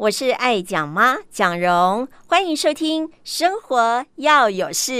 我是爱讲妈蒋蓉，欢迎收听《生活要有事》。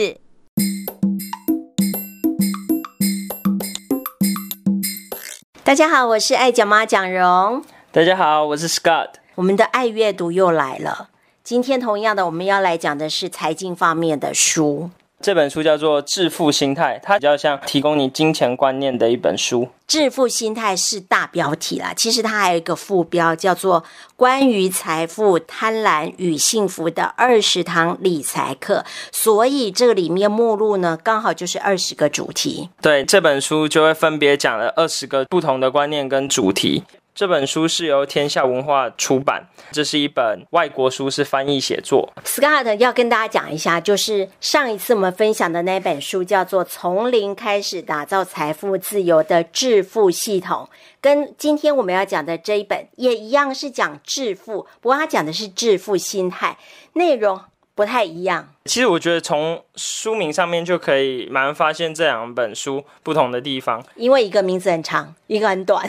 大家好，我是爱讲妈蒋蓉。大家好，我是 Scott。我们的爱阅读又来了。今天同样的，我们要来讲的是财经方面的书。这本书叫做《致富心态》，它比较像提供你金钱观念的一本书。致富心态是大标题啦，其实它还有一个副标，叫做《关于财富、贪婪与幸福的二十堂理财课》。所以这个里面目录呢，刚好就是二十个主题。对，这本书就会分别讲了二十个不同的观念跟主题。这本书是由天下文化出版，这是一本外国书，是翻译写作。Scott 要跟大家讲一下，就是上一次我们分享的那本书叫做《从零开始打造财富自由的致富系统》，跟今天我们要讲的这一本也一样，是讲致富，不过他讲的是致富心态，内容不太一样。其实我觉得从书名上面就可以蛮能发现这两本书不同的地方，因为一个名字很长，一个很短，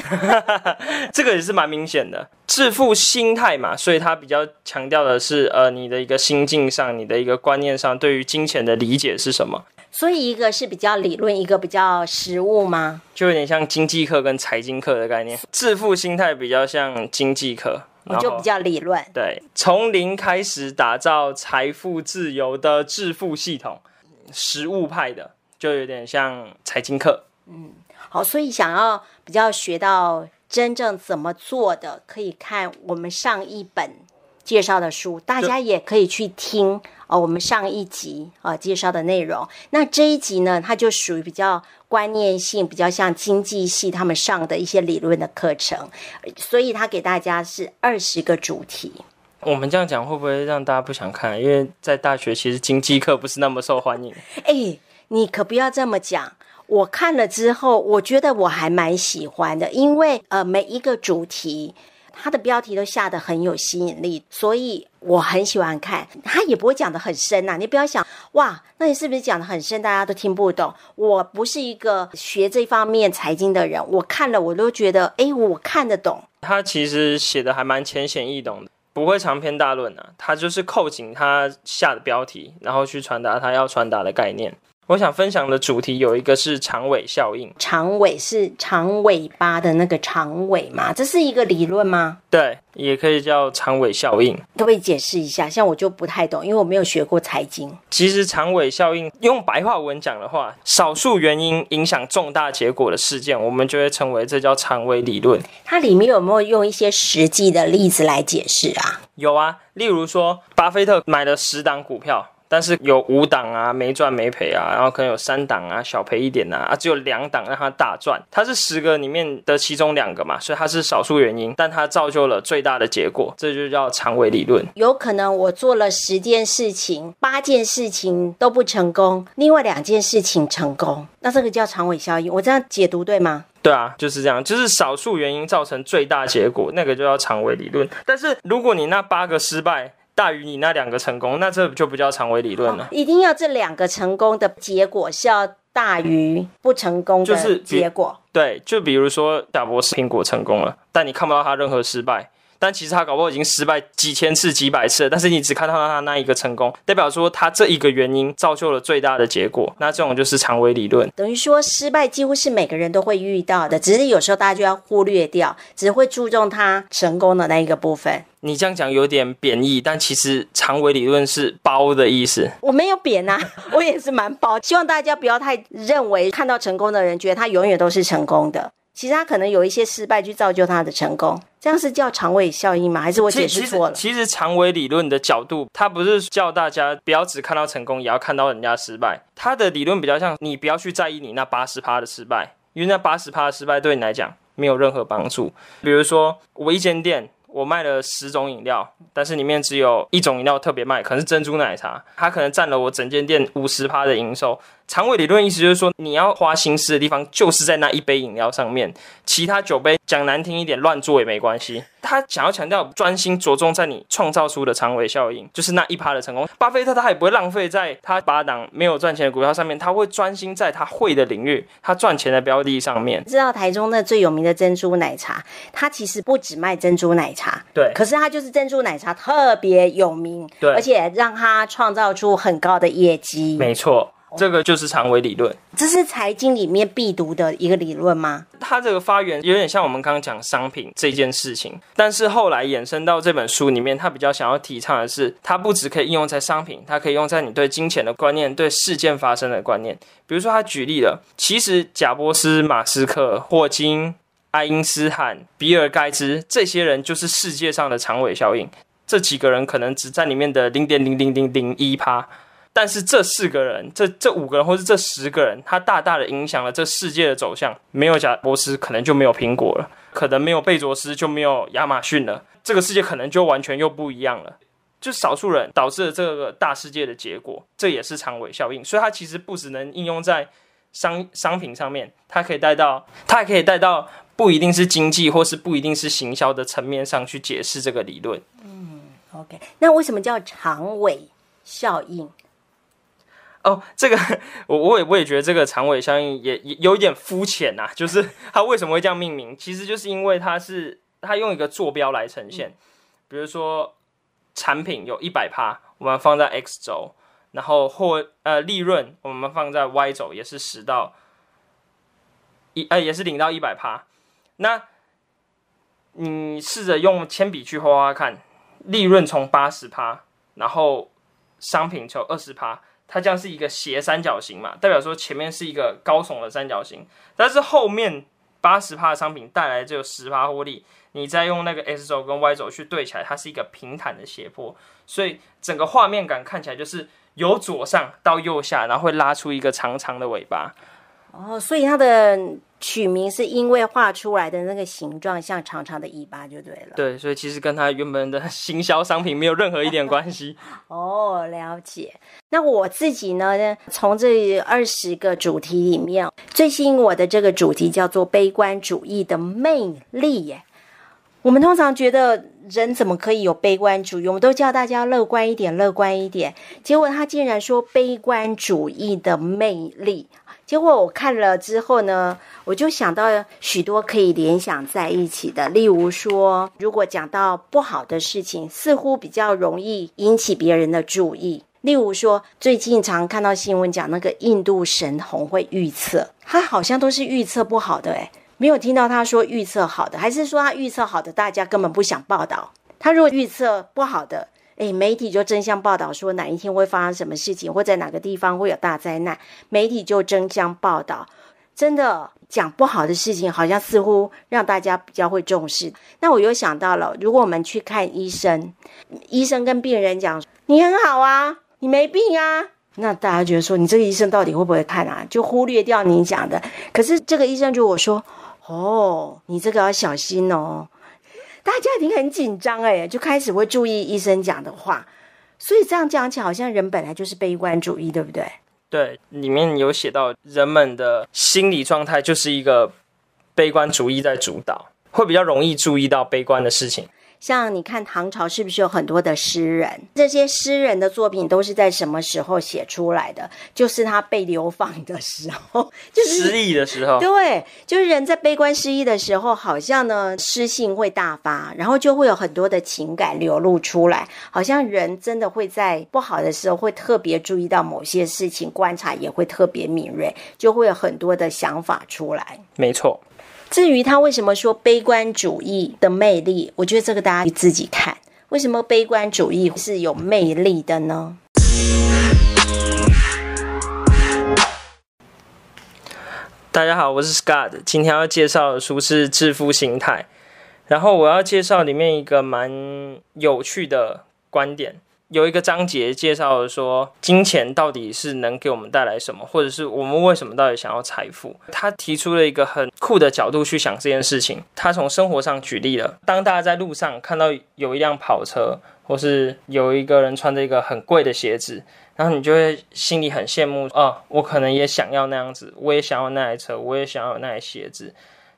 这个也是蛮明显的。致富心态嘛，所以它比较强调的是呃你的一个心境上，你的一个观念上，对于金钱的理解是什么。所以一个是比较理论，一个比较实务吗？就有点像经济课跟财经课的概念。致富心态比较像经济课。我就比较理论，对，从零开始打造财富自由的致富系统，实物派的就有点像财经课。嗯，好，所以想要比较学到真正怎么做的，可以看我们上一本介绍的书，大家也可以去听哦。我们上一集啊、哦、介绍的内容，那这一集呢，它就属于比较。观念性比较像经济系他们上的一些理论的课程，所以它给大家是二十个主题。我们这样讲会不会让大家不想看？因为在大学其实经济课不是那么受欢迎。哎，你可不要这么讲。我看了之后，我觉得我还蛮喜欢的，因为呃每一个主题。它的标题都下得很有吸引力，所以我很喜欢看。它也不会讲得很深呐、啊，你不要想哇，那你是不是讲得很深，大家都听不懂？我不是一个学这方面财经的人，我看了我都觉得，哎，我看得懂。他其实写的还蛮浅显易懂的，不会长篇大论啊。他就是扣紧他下的标题，然后去传达他要传达的概念。我想分享的主题有一个是长尾效应。长尾是长尾巴的那个长尾吗？这是一个理论吗？对，也可以叫长尾效应。可不可以解释一下？像我就不太懂，因为我没有学过财经。其实长尾效应用白话文讲的话，少数原因影响重大结果的事件，我们就会称为这叫长尾理论。它里面有没有用一些实际的例子来解释啊？有啊，例如说，巴菲特买了十档股票。但是有五档啊，没赚没赔啊，然后可能有三档啊，小赔一点啊，啊，只有两档让它大赚。它是十个里面的其中两个嘛，所以它是少数原因，但它造就了最大的结果，这就叫长尾理论。有可能我做了十件事情，八件事情都不成功，另外两件事情成功，那这个叫长尾效应。我这样解读对吗？对啊，就是这样，就是少数原因造成最大结果，那个就叫长尾理论。但是如果你那八个失败，大于你那两个成功，那这就不叫长尾理论了。哦，一定要这两个成功的结果是要大于不成功的结果。就是，对，就比如说贾博士苹果成功了，但你看不到他任何失败。但其实他搞不好已经失败几千次、几百次了，但是你只看到他那一个成功，代表说他这一个原因造就了最大的结果。那这种就是长尾理论，等于说失败几乎是每个人都会遇到的，只是有时候大家就要忽略掉，只会注重他成功的那一个部分。你这样讲有点贬义，但其实长尾理论是包的意思。我没有贬啊，我也是蛮包，希望大家不要太认为看到成功的人觉得他永远都是成功的。其实他可能有一些失败去造就他的成功，这样是叫长尾效应吗？还是我解释错了？其实，长尾理论的角度，它不是叫大家不要只看到成功，也要看到人家失败。它的理论比较像你不要去在意你那八十趴的失败，因为那八十趴的失败对你来讲没有任何帮助。比如说，我一间店。我卖了十种饮料，但是里面只有一种饮料特别卖，可能是珍珠奶茶，它可能占了我整间店五十趴的营收。长尾理论意思就是说，你要花心思的地方就是在那一杯饮料上面，其他酒杯讲难听一点，乱做也没关系。他想要强调专心着重在你创造出的长尾效应，就是那一趴的成功。巴菲特他也不会浪费在他八档没有赚钱的股票上面，他会专心在他会的领域，他赚钱的标的上面。知道台中那最有名的珍珠奶茶，它其实不只卖珍珠奶茶，对，可是它就是珍珠奶茶特别有名，对，而且让它创造出很高的业绩，没错。这个就是长尾理论，这是财经里面必读的一个理论吗？它这个发源有点像我们刚刚讲商品这件事情，但是后来衍生到这本书里面，它比较想要提倡的是，它不只可以应用在商品，它可以用在你对金钱的观念、对事件发生的观念。比如说，他举例了，其实贾伯斯、马斯克、霍金、爱因斯坦、比尔盖茨这些人，就是世界上的长尾效应。这几个人可能只占里面的零点零零零零一趴。但是这四个人，这这五个人，或是这十个人，他大大的影响了这世界的走向。没有贾伯斯，可能就没有苹果了；可能没有贝佐斯，就没有亚马逊了。这个世界可能就完全又不一样了。就少数人导致了这个大世界的结果，这也是长尾效应。所以它其实不只能应用在商商品上面，它可以带到，它还可以带到不一定是经济或是不一定是行销的层面上去解释这个理论。嗯，OK，那为什么叫长尾效应？哦，这个我我也我也觉得这个长尾效应也也有一点肤浅呐，就是它为什么会这样命名？其实就是因为它是它用一个坐标来呈现，比如说产品有一百趴，我们放在 X 轴，然后或呃利润我们放在 Y 轴，也是十到一呃也是零到一百趴。那你试着用铅笔去画画看，利润从八十趴，然后商品从二十趴。它将是一个斜三角形嘛，代表说前面是一个高耸的三角形，但是后面八十趴的商品带来只有十趴获利，你再用那个 X 轴跟 Y 轴去对起来，它是一个平坦的斜坡，所以整个画面感看起来就是由左上到右下，然后会拉出一个长长的尾巴。哦，所以它的取名是因为画出来的那个形状像长长的尾巴，就对了。对，所以其实跟它原本的行销商品没有任何一点关系。哦，了解。那我自己呢，从这二十个主题里面，最吸引我的这个主题叫做悲观主义的魅力耶。我们通常觉得人怎么可以有悲观主义？我们都叫大家乐观一点，乐观一点。结果他竟然说悲观主义的魅力。结果我看了之后呢，我就想到许多可以联想在一起的，例如说，如果讲到不好的事情，似乎比较容易引起别人的注意。例如说，最近常看到新闻讲那个印度神童会预测，他好像都是预测不好的，诶，没有听到他说预测好的，还是说他预测好的，大家根本不想报道。他如果预测不好的。诶，媒体就争相报道说哪一天会发生什么事情，或在哪个地方会有大灾难，媒体就争相报道。真的讲不好的事情，好像似乎让大家比较会重视。那我又想到了，如果我们去看医生，医生跟病人讲你很好啊，你没病啊，那大家觉得说你这个医生到底会不会看啊？就忽略掉你讲的。可是这个医生如果说哦，你这个要小心哦。大家已经很紧张哎，就开始会注意医生讲的话，所以这样讲起来，好像人本来就是悲观主义，对不对？对，里面有写到人们的心理状态就是一个悲观主义在主导，会比较容易注意到悲观的事情。像你看唐朝是不是有很多的诗人？这些诗人的作品都是在什么时候写出来的？就是他被流放的时候，就是失意的时候。对，就是人在悲观失意的时候，好像呢诗性会大发，然后就会有很多的情感流露出来，好像人真的会在不好的时候会特别注意到某些事情，观察也会特别敏锐，就会有很多的想法出来。没错。至于他为什么说悲观主义的魅力，我觉得这个大家自己看。为什么悲观主义是有魅力的呢？大家好，我是 Scott，今天要介绍的书是《致富心态》，然后我要介绍里面一个蛮有趣的观点。有一个章节介绍了说，金钱到底是能给我们带来什么，或者是我们为什么到底想要财富？他提出了一个很酷的角度去想这件事情。他从生活上举例了，当大家在路上看到有一辆跑车，或是有一个人穿着一个很贵的鞋子，然后你就会心里很羡慕啊、哦，我可能也想要那样子，我也想要那台车，我也想要那台鞋子。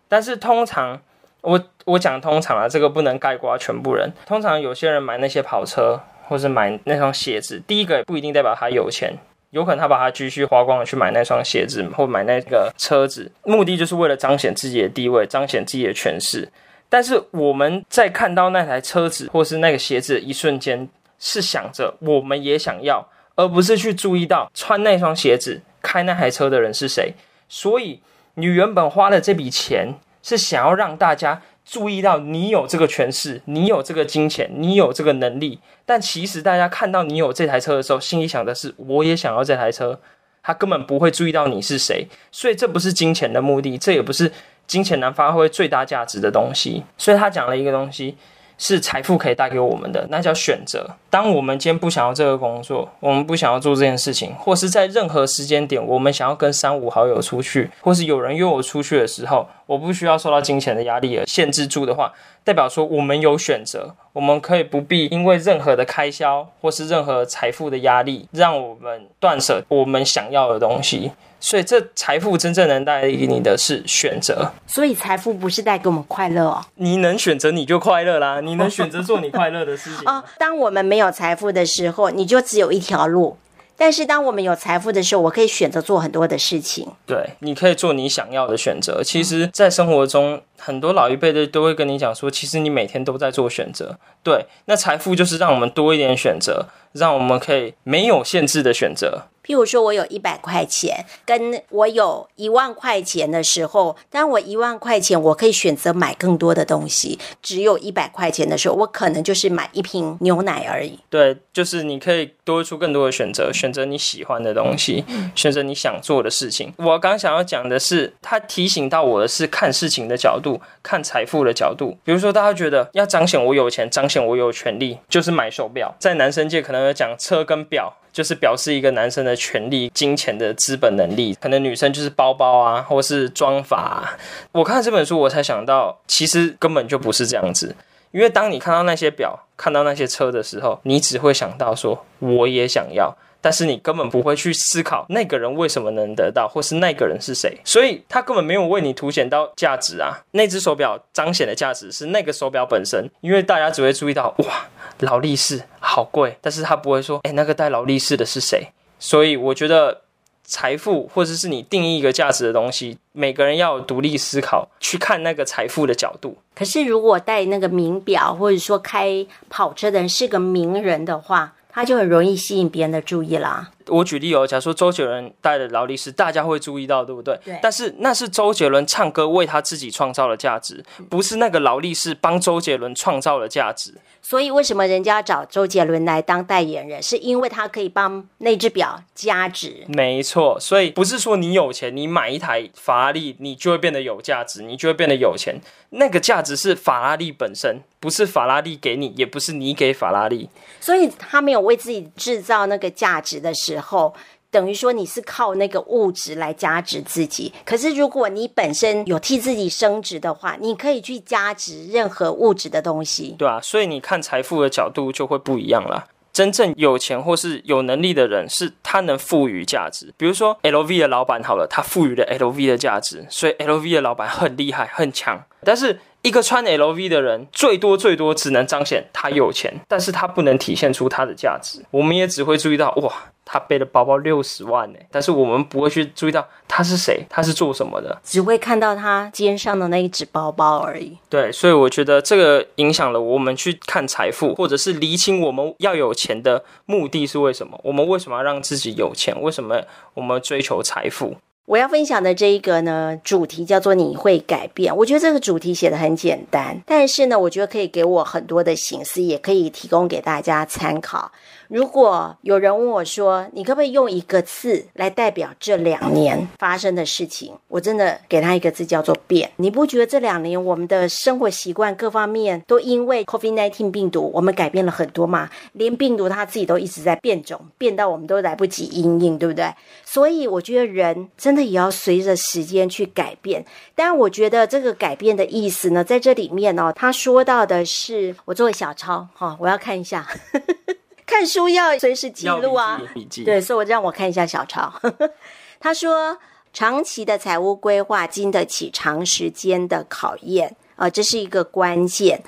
但是通常，我我讲通常啊，这个不能概括全部人。通常有些人买那些跑车。或是买那双鞋子，第一个不一定代表他有钱，有可能他把他积蓄花光了去买那双鞋子，或买那个车子，目的就是为了彰显自己的地位，彰显自己的权势。但是我们在看到那台车子或是那个鞋子的一瞬间，是想着我们也想要，而不是去注意到穿那双鞋子、开那台车的人是谁。所以你原本花了这笔钱，是想要让大家。注意到你有这个权势，你有这个金钱，你有这个能力，但其实大家看到你有这台车的时候，心里想的是我也想要这台车，他根本不会注意到你是谁，所以这不是金钱的目的，这也不是金钱能发挥最大价值的东西，所以他讲了一个东西。是财富可以带给我们的，那叫选择。当我们今天不想要这个工作，我们不想要做这件事情，或是在任何时间点，我们想要跟三五好友出去，或是有人约我出去的时候，我不需要受到金钱的压力而限制住的话，代表说我们有选择，我们可以不必因为任何的开销或是任何财富的压力，让我们断舍我们想要的东西。所以，这财富真正能带给你的是选择。所以，财富不是带给我们快乐哦。你能选择，你就快乐啦。你能选择做你快乐的事情。哦，当我们没有财富的时候，你就只有一条路。但是，当我们有财富的时候，我可以选择做很多的事情。对，你可以做你想要的选择。其实，在生活中，很多老一辈的都会跟你讲说，其实你每天都在做选择。对，那财富就是让我们多一点选择，让我们可以没有限制的选择。譬如说，我有一百块钱，跟我有一万块钱的时候，当我一万块钱，我可以选择买更多的东西；只有一百块钱的时候，我可能就是买一瓶牛奶而已。对，就是你可以多出更多的选择，选择你喜欢的东西，选择你想做的事情。我刚想要讲的是，他提醒到我的是看事情的角度，看财富的角度。比如说，大家觉得要彰显我有钱，彰显我有权利，就是买手表。在男生界，可能有讲车跟表。就是表示一个男生的权利、金钱的资本能力，可能女生就是包包啊，或是装法。我看这本书，我才想到，其实根本就不是这样子。因为当你看到那些表、看到那些车的时候，你只会想到说，我也想要。但是你根本不会去思考那个人为什么能得到，或是那个人是谁，所以他根本没有为你凸显到价值啊。那只手表彰显的价值是那个手表本身，因为大家只会注意到哇，劳力士好贵，但是他不会说，诶，那个戴劳力士的是谁。所以我觉得财富或者是你定义一个价值的东西，每个人要有独立思考，去看那个财富的角度。可是如果戴那个名表，或者说开跑车的人是个名人的话，他就很容易吸引别人的注意啦。我举例哦，假如说周杰伦带的劳力士，大家会注意到，对不对？对。但是那是周杰伦唱歌为他自己创造的价值，不是那个劳力士帮周杰伦创造的价值。所以为什么人家找周杰伦来当代言人，是因为他可以帮那只表加值。没错，所以不是说你有钱，你买一台法拉利，你就会变得有价值，你就会变得有钱。那个价值是法拉利本身，不是法拉利给你，也不是你给法拉利。所以他没有为自己制造那个价值的时时候，等于说你是靠那个物质来加值自己。可是如果你本身有替自己升值的话，你可以去加值任何物质的东西。对啊，所以你看财富的角度就会不一样了。真正有钱或是有能力的人，是他能赋予价值。比如说 LV 的老板好了，他赋予了 LV 的价值，所以 LV 的老板很厉害、很强。但是一个穿 LV 的人，最多最多只能彰显他有钱，但是他不能体现出他的价值。我们也只会注意到，哇，他背的包包六十万呢，但是我们不会去注意到他是谁，他是做什么的，只会看到他肩上的那一只包包而已。对，所以我觉得这个影响了我们去看财富，或者是厘清我们要有钱的目的是为什么？我们为什么要让自己有钱？为什么我们追求财富？我要分享的这一个呢，主题叫做“你会改变”。我觉得这个主题写的很简单，但是呢，我觉得可以给我很多的省思，也可以提供给大家参考。如果有人问我说：“你可不可以用一个字来代表这两年发生的事情？”我真的给他一个字，叫做“变”。你不觉得这两年我们的生活习惯各方面都因为 COVID-19 病毒，我们改变了很多吗？连病毒它自己都一直在变种，变到我们都来不及应应，对不对？所以我觉得人真的也要随着时间去改变。但我觉得这个改变的意思呢，在这里面哦，他说到的是，我做个小抄哈、哦，我要看一下。看书要随时记录啊，笔记。对，所以我让我看一下小抄。他说，长期的财务规划经得起长时间的考验啊、呃，这是一个关键。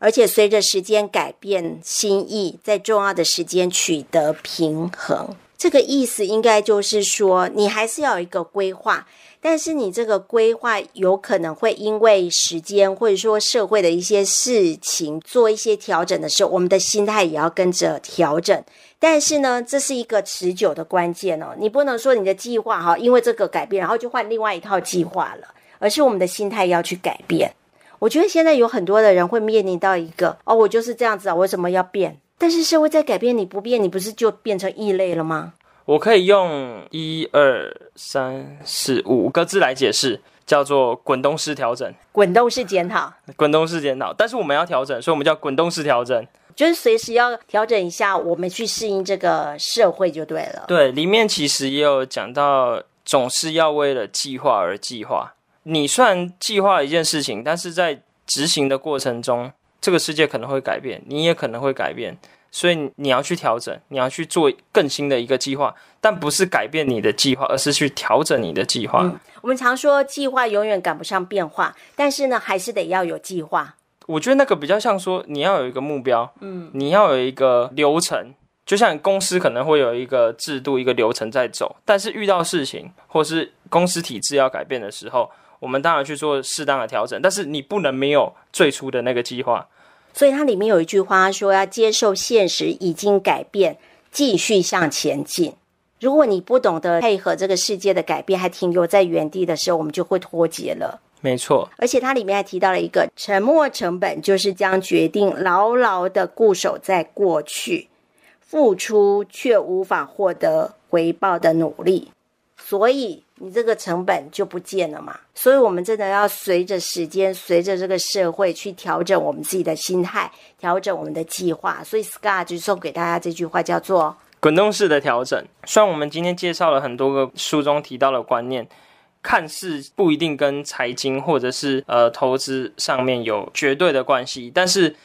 而且随着时间改变心意，在重要的时间取得平衡。这个意思应该就是说，你还是要有一个规划。但是你这个规划有可能会因为时间或者说社会的一些事情做一些调整的时候，我们的心态也要跟着调整。但是呢，这是一个持久的关键哦，你不能说你的计划哈，因为这个改变，然后就换另外一套计划了，而是我们的心态要去改变。我觉得现在有很多的人会面临到一个哦，我就是这样子啊，为什么要变？但是社会在改变，你不变，你不是就变成异类了吗？我可以用一二三四五个字来解释，叫做滚动式调整。滚动式检讨，滚动式检讨。但是我们要调整，所以我们叫滚动式调整，就是随时要调整一下，我们去适应这个社会就对了。对，里面其实也有讲到，总是要为了计划而计划。你虽然计划一件事情，但是在执行的过程中，这个世界可能会改变，你也可能会改变。所以你要去调整，你要去做更新的一个计划，但不是改变你的计划，而是去调整你的计划。嗯，我们常说计划永远赶不上变化，但是呢，还是得要有计划。我觉得那个比较像说，你要有一个目标，嗯，你要有一个流程，就像公司可能会有一个制度、一个流程在走，但是遇到事情或是公司体制要改变的时候，我们当然去做适当的调整，但是你不能没有最初的那个计划。所以它里面有一句话说：“要接受现实已经改变，继续向前进。”如果你不懂得配合这个世界的改变，还停留在原地的时候，我们就会脱节了。没错，而且它里面还提到了一个沉没成本，就是将决定牢牢的固守在过去，付出却无法获得回报的努力。所以。你这个成本就不见了嘛，所以我们真的要随着时间，随着这个社会去调整我们自己的心态，调整我们的计划。所以 Scott 就送给大家这句话，叫做“滚动式的调整”。虽然我们今天介绍了很多个书中提到的观念，看似不一定跟财经或者是呃投资上面有绝对的关系，但是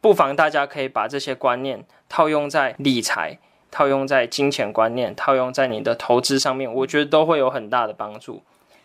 不妨大家可以把这些观念套用在理财。套用在金钱观念，套用在你的投资上面，我觉得都会有很大的帮助。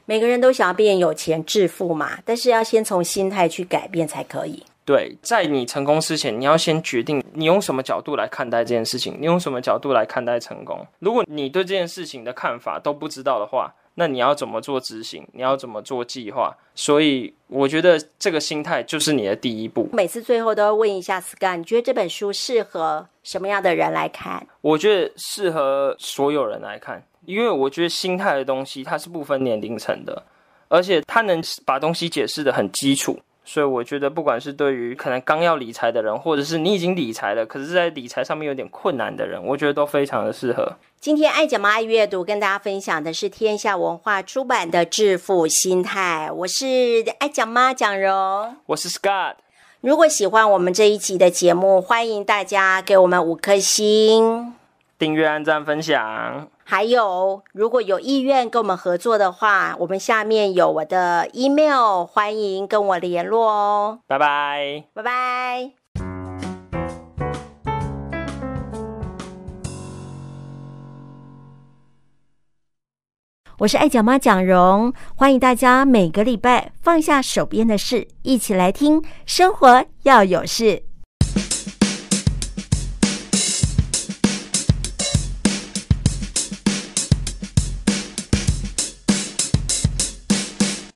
每个人都想要变有钱致富嘛，但是要先从心态去改变才可以。对，在你成功之前，你要先决定你用什么角度来看待这件事情，你用什么角度来看待成功。如果你对这件事情的看法都不知道的话，那你要怎么做执行？你要怎么做计划？所以我觉得这个心态就是你的第一步。每次最后都要问一下 Scott，你觉得这本书适合什么样的人来看？我觉得适合所有人来看，因为我觉得心态的东西它是不分年龄层的，而且它能把东西解释的很基础。所以我觉得，不管是对于可能刚要理财的人，或者是你已经理财了，可是在理财上面有点困难的人，我觉得都非常的适合。今天爱讲妈爱阅读跟大家分享的是天下文化出版的《致富心态》，我是爱讲妈蒋蓉，我是 Scott。如果喜欢我们这一集的节目，欢迎大家给我们五颗星，订阅、按赞、分享。还有，如果有意愿跟我们合作的话，我们下面有我的 email，欢迎跟我联络哦。拜拜，拜拜。我是爱讲妈蒋蓉，欢迎大家每个礼拜放下手边的事，一起来听生活要有事。